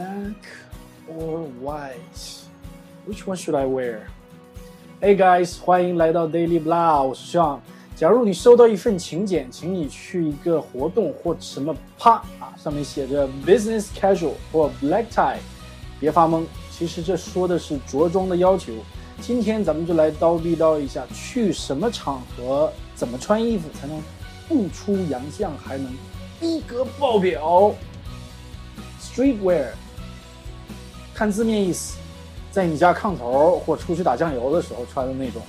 black or white? Which one should I wear? Hey guys，欢迎来到 Daily Blah，我是 Sean。假如你收到一份请柬，请你去一个活动或什么，啪啊，上面写着 business casual 或 black tie，别发懵，其实这说的是着装的要求。今天咱们就来叨逼叨一下，去什么场合怎么穿衣服才能不出洋相，还能逼格爆表？Streetwear，看字面意思，在你家炕头或出去打酱油的时候穿的那种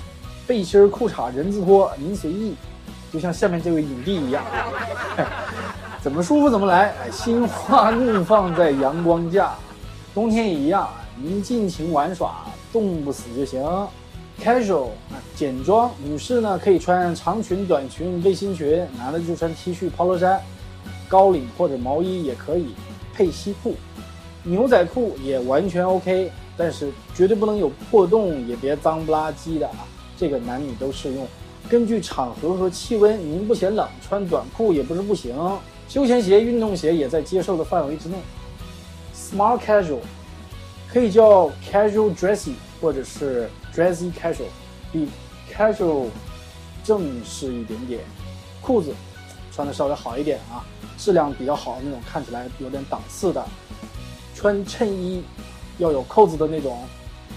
背心、裤衩、人字拖，您随意，就像下面这位影帝一样，怎么舒服怎么来，心花怒放在阳光下，冬天也一样，您尽情玩耍。冻不死就行。Casual，简装，女士呢可以穿长裙、短裙、背心裙，男的就穿 T 恤、polo 衫，高领或者毛衣也可以，配西裤，牛仔裤也完全 OK，但是绝对不能有破洞，也别脏不拉几的啊。这个男女都适用。根据场合和气温，您不嫌冷，穿短裤也不是不行。休闲鞋、运动鞋也在接受的范围之内。Smart Casual。可以叫 casual dressy，或者是 dressy casual，比 casual 正式一点点。裤子穿的稍微好一点啊，质量比较好那种，看起来有点档次的。穿衬衣要有扣子的那种。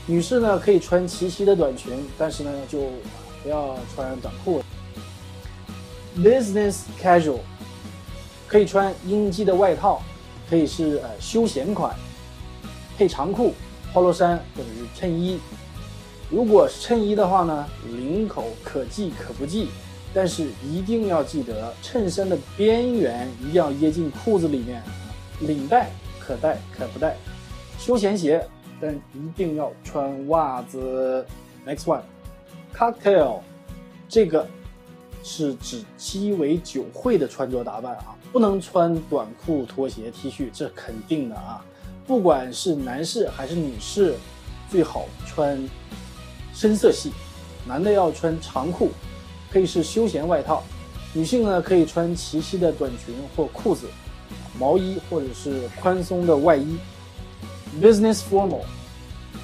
女士呢可以穿齐膝的短裙，但是呢就不要穿短裤。Business casual 可以穿应季的外套，可以是呃休闲款。配长裤、polo 衫或者是衬衣。如果是衬衣的话呢，领口可系可不系，但是一定要记得衬衫的边缘一定要掖进裤子里面。领带可带可不带。休闲鞋，但一定要穿袜子。Next one，cocktail，这个是指鸡尾酒会的穿着打扮啊，不能穿短裤、拖鞋、T 恤，这肯定的啊。不管是男士还是女士，最好穿深色系。男的要穿长裤，可以是休闲外套；女性呢可以穿齐膝的短裙或裤子、毛衣或者是宽松的外衣。Business formal，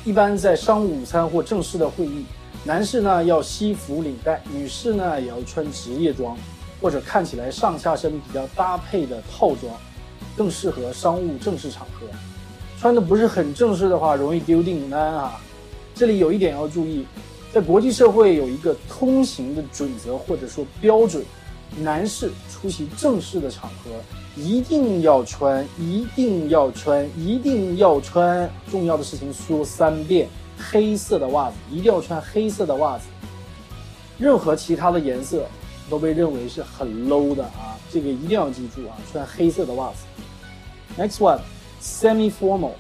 一般在商务午餐或正式的会议，男士呢要西服领带，女士呢也要穿职业装，或者看起来上下身比较搭配的套装，更适合商务正式场合。穿的不是很正式的话，容易丢订单啊。这里有一点要注意，在国际社会有一个通行的准则或者说标准：男士出席正式的场合，一定要穿，一定要穿，一定要穿。重要的事情说三遍：黑色的袜子一定要穿黑色的袜子，任何其他的颜色都被认为是很 low 的啊。这个一定要记住啊，穿黑色的袜子。Next one。Semi-formal，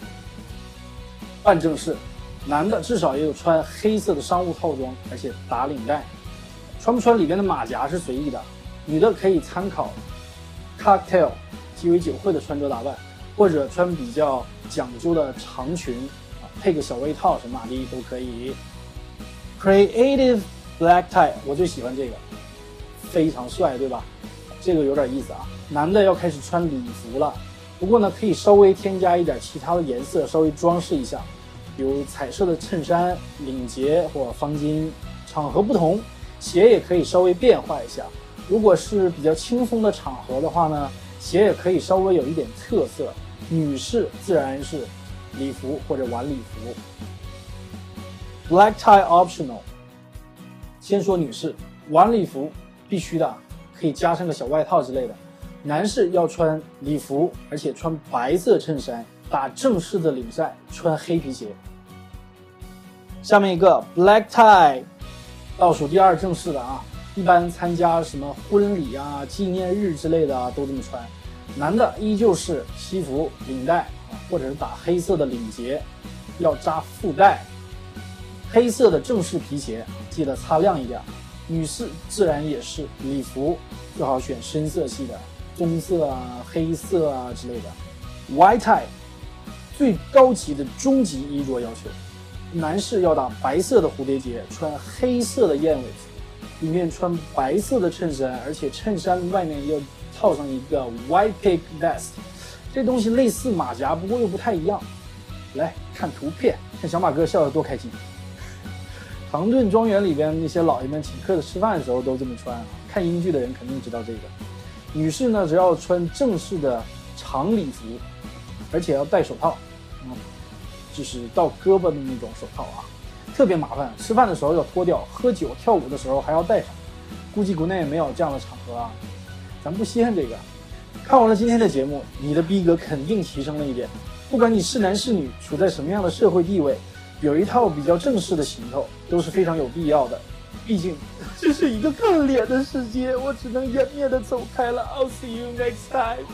半正式，男的至少也有穿黑色的商务套装，而且打领带，穿不穿里面的马甲是随意的。女的可以参考 cocktail 鸡尾酒会的穿着打扮，或者穿比较讲究的长裙啊，配个小外套什么的都可以。Creative black tie，我最喜欢这个，非常帅，对吧？这个有点意思啊，男的要开始穿礼服了。不过呢，可以稍微添加一点其他的颜色，稍微装饰一下，比如彩色的衬衫、领结或方巾。场合不同，鞋也可以稍微变化一下。如果是比较轻松的场合的话呢，鞋也可以稍微有一点特色。女士自然是礼服或者晚礼服。Black tie optional。先说女士，晚礼服必须的，可以加上个小外套之类的。男士要穿礼服，而且穿白色衬衫，打正式的领带，穿黑皮鞋。下面一个 black tie，倒数第二正式的啊，一般参加什么婚礼啊、纪念日之类的啊，都这么穿。男的依旧是西服领带啊，或者是打黑色的领结，要扎腹带。黑色的正式皮鞋，记得擦亮一点。女士自然也是礼服，最好选深色系的。棕色啊、黑色啊之类的，white tie，最高级的终极衣着要求，男士要打白色的蝴蝶结，穿黑色的燕尾服，里面穿白色的衬衫，而且衬衫外面要套上一个 white pig vest，这东西类似马甲，不过又不太一样。来看图片，看小马哥笑得多开心。唐顿庄园里边那些老爷们请客的吃饭的时候都这么穿啊。看英剧的人肯定知道这个。女士呢，只要穿正式的长礼服，而且要戴手套，嗯，就是到胳膊的那种手套啊，特别麻烦。吃饭的时候要脱掉，喝酒跳舞的时候还要戴上。估计国内没有这样的场合啊，咱不稀罕这个。看完了今天的节目，你的逼格肯定提升了一点。不管你是男是女，处在什么样的社会地位，有一套比较正式的行头都是非常有必要的。毕竟这是一个看脸的世界，我只能湮灭的走开了。I'll see you next time.